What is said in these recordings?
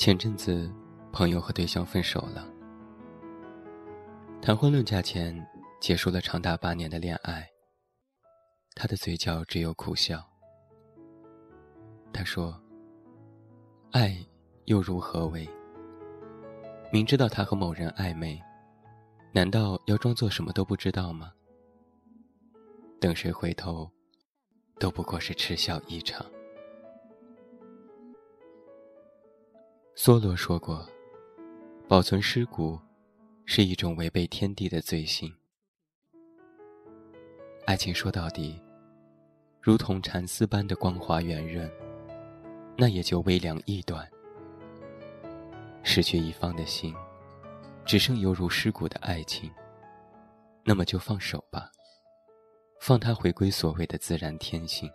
前阵子，朋友和对象分手了。谈婚论嫁前，结束了长达八年的恋爱。他的嘴角只有苦笑。他说：“爱又如何为？明知道他和某人暧昧，难道要装作什么都不知道吗？等谁回头，都不过是痴笑一场。”梭罗说过：“保存尸骨，是一种违背天地的罪行。爱情说到底，如同蚕丝般的光滑圆润，那也就微凉易断。失去一方的心，只剩犹如尸骨的爱情，那么就放手吧，放它回归所谓的自然天性。”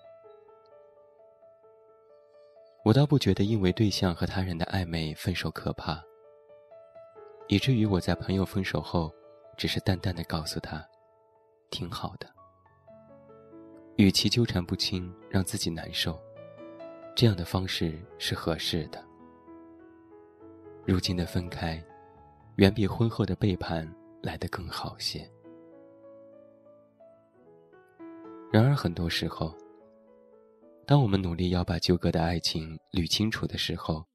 我倒不觉得因为对象和他人的暧昧分手可怕，以至于我在朋友分手后，只是淡淡的告诉他，挺好的。与其纠缠不清，让自己难受，这样的方式是合适的。如今的分开，远比婚后的背叛来得更好些。然而很多时候。当我们努力要把纠葛的爱情捋清楚的时候，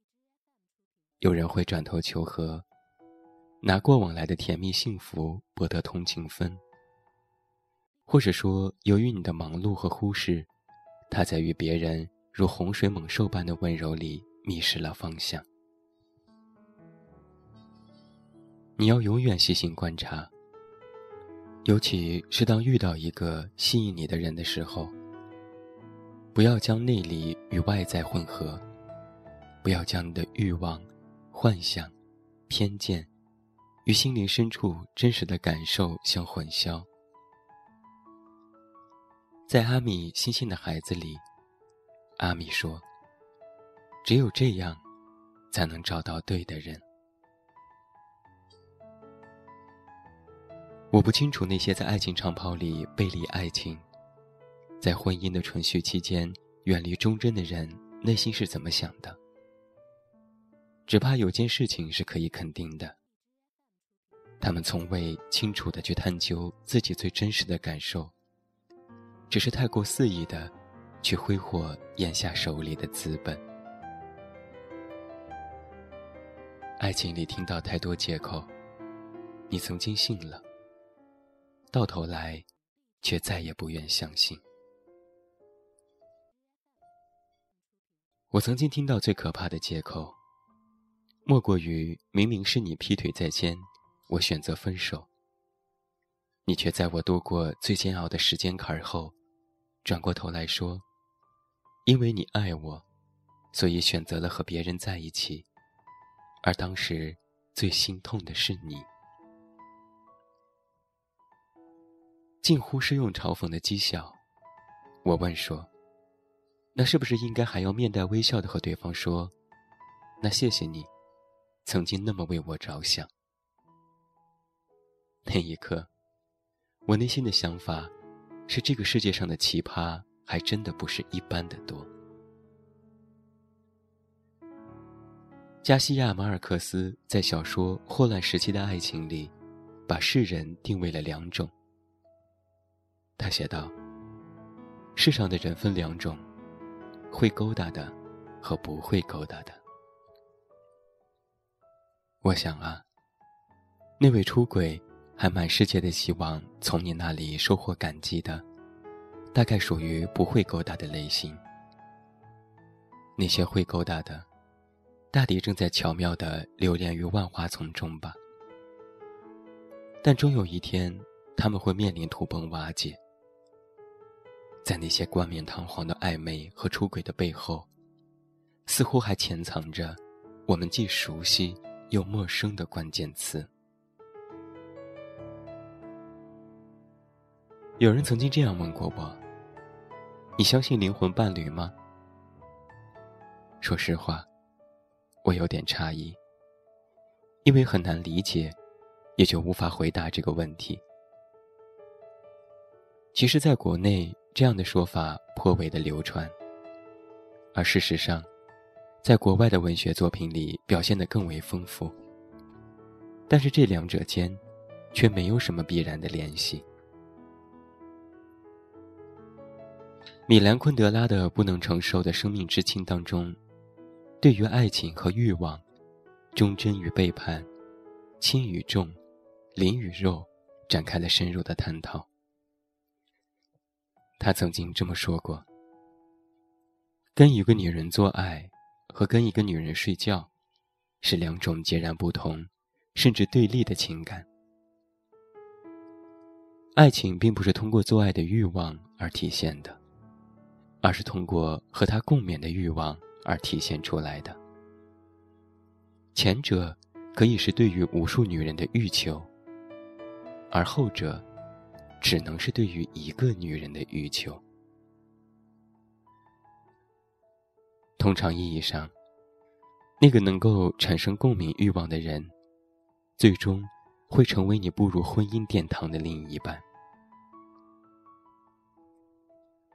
有人会转头求和，拿过往来的甜蜜幸福博得同情分，或者说，由于你的忙碌和忽视，他在与别人如洪水猛兽般的温柔里迷失了方向。你要永远细心观察，尤其是当遇到一个吸引你的人的时候。不要将内里与外在混合，不要将你的欲望、幻想、偏见与心灵深处真实的感受相混淆。在阿米星星的孩子里，阿米说：“只有这样，才能找到对的人。”我不清楚那些在爱情长跑里背离爱情。在婚姻的存续期间，远离忠贞的人内心是怎么想的？只怕有件事情是可以肯定的：他们从未清楚的去探究自己最真实的感受，只是太过肆意的去挥霍眼下手里的资本。爱情里听到太多借口，你曾经信了，到头来，却再也不愿相信。我曾经听到最可怕的借口，莫过于明明是你劈腿在先，我选择分手。你却在我度过最煎熬的时间坎儿后，转过头来说：“因为你爱我，所以选择了和别人在一起。”而当时最心痛的是你，近乎是用嘲讽的讥笑。我问说。那是不是应该还要面带微笑的和对方说：“那谢谢你，曾经那么为我着想。”那一刻，我内心的想法是：这个世界上的奇葩还真的不是一般的多。加西亚·马尔克斯在小说《霍乱时期的爱情》里，把世人定位了两种。他写道：“世上的人分两种。”会勾搭的，和不会勾搭的。我想啊，那位出轨还满世界的希望从你那里收获感激的，大概属于不会勾搭的类型。那些会勾搭的，大抵正在巧妙的流连于万花丛中吧。但终有一天，他们会面临土崩瓦解。在那些冠冕堂皇的暧昧和出轨的背后，似乎还潜藏着我们既熟悉又陌生的关键词。有人曾经这样问过我：“你相信灵魂伴侣吗？”说实话，我有点诧异，因为很难理解，也就无法回答这个问题。其实，在国内。这样的说法颇为的流传，而事实上，在国外的文学作品里表现得更为丰富。但是这两者间，却没有什么必然的联系。米兰昆德拉的《不能承受的生命之轻》当中，对于爱情和欲望、忠贞与背叛、轻与重、灵与肉，展开了深入的探讨。他曾经这么说过：“跟一个女人做爱，和跟一个女人睡觉，是两种截然不同，甚至对立的情感。爱情并不是通过做爱的欲望而体现的。”而是通过和他共勉的欲望而体现出来的。前者可以是对于无数女人的欲求，而后者只能是对于一个女人的欲求。通常意义上，那个能够产生共鸣欲望的人，最终会成为你步入婚姻殿堂的另一半。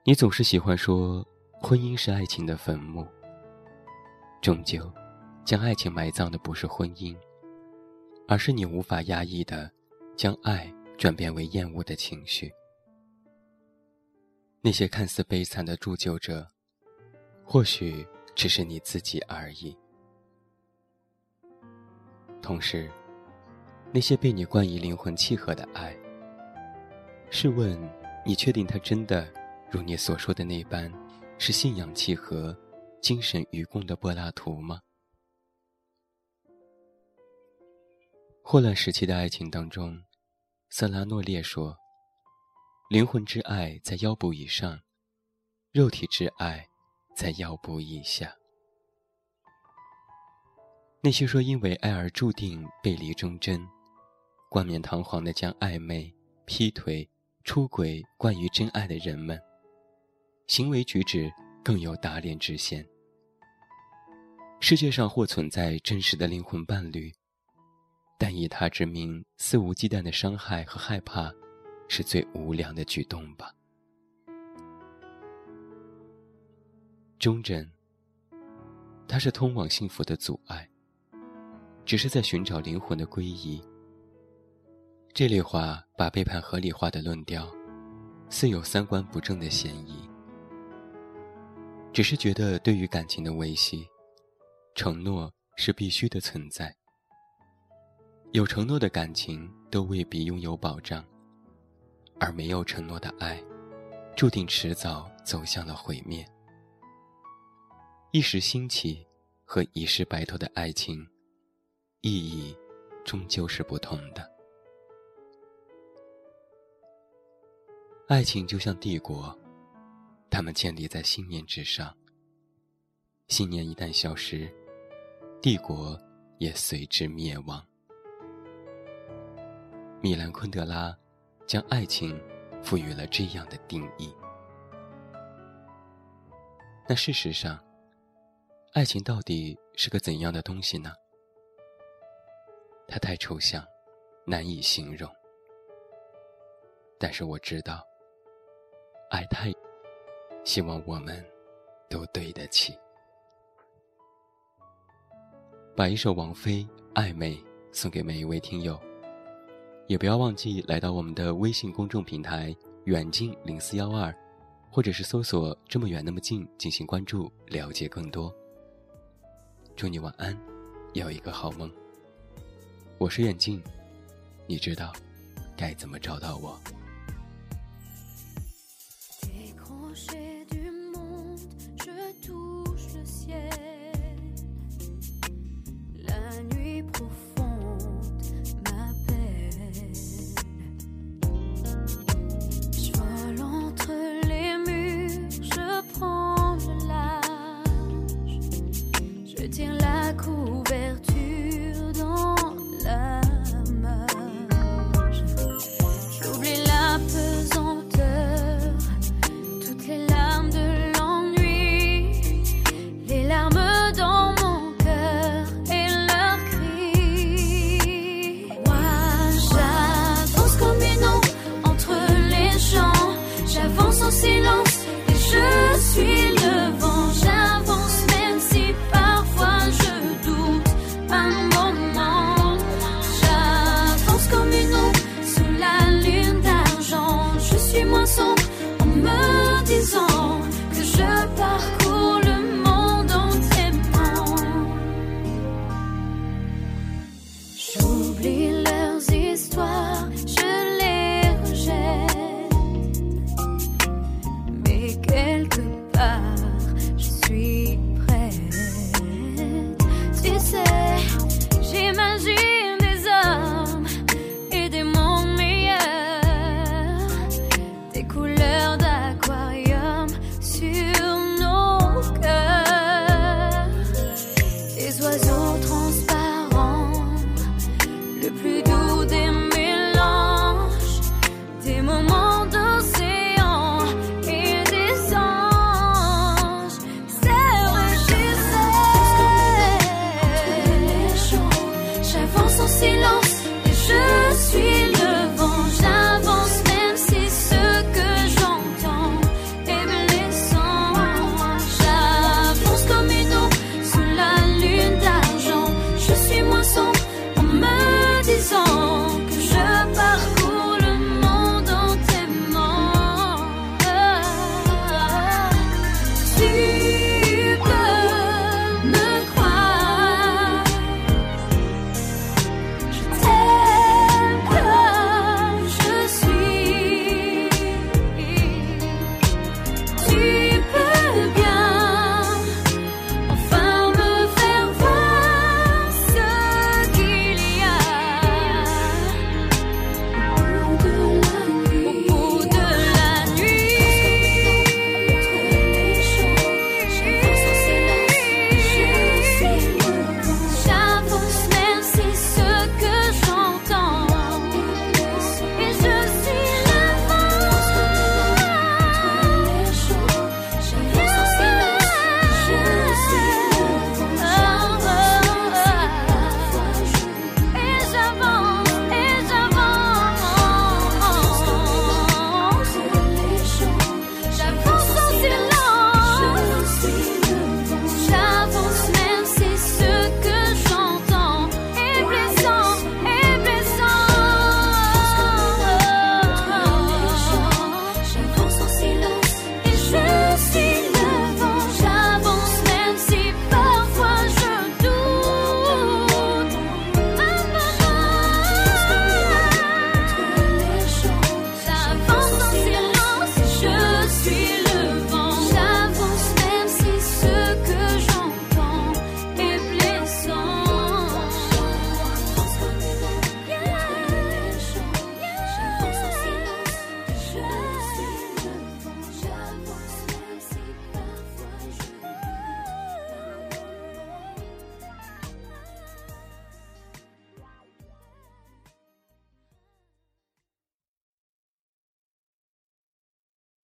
你总是喜欢说，婚姻是爱情的坟墓。终究，将爱情埋葬的不是婚姻，而是你无法压抑的，将爱转变为厌恶的情绪。那些看似悲惨的铸就者，或许只是你自己而已。同时，那些被你冠以灵魂契合的爱，试问，你确定他真的？如你所说的那般，是信仰契合、精神愚公的柏拉图吗？霍乱时期的爱情当中，瑟拉诺列说：“灵魂之爱在腰部以上，肉体之爱在腰部以下。”那些说因为爱而注定背离忠贞、冠冕堂皇的将暧昧、劈腿、出轨冠于真爱的人们。行为举止更有打脸之嫌。世界上或存在真实的灵魂伴侣，但以他之名肆无忌惮的伤害和害怕，是最无良的举动吧？忠贞，它是通往幸福的阻碍，只是在寻找灵魂的皈依。这类话把背叛合理化的论调，似有三观不正的嫌疑。只是觉得，对于感情的维系，承诺是必须的存在。有承诺的感情都未必拥有保障，而没有承诺的爱，注定迟早走向了毁灭。一时兴起和一世白头的爱情，意义终究是不同的。爱情就像帝国。他们建立在信念之上。信念一旦消失，帝国也随之灭亡。米兰昆德拉将爱情赋予了这样的定义。那事实上，爱情到底是个怎样的东西呢？它太抽象，难以形容。但是我知道，爱太……希望我们都对得起。把一首王菲《暧昧》送给每一位听友，也不要忘记来到我们的微信公众平台“远近零四幺二”，或者是搜索“这么远那么近”进行关注，了解更多。祝你晚安，有一个好梦。我是远近，你知道该怎么找到我。tient la couverture dans la marge. J'oublie la pesanteur, toutes les larmes de l'ennui, les larmes dans mon cœur et leurs cris. Moi, j'avance comme une ombre entre les gens, j'avance en silence et je transparent.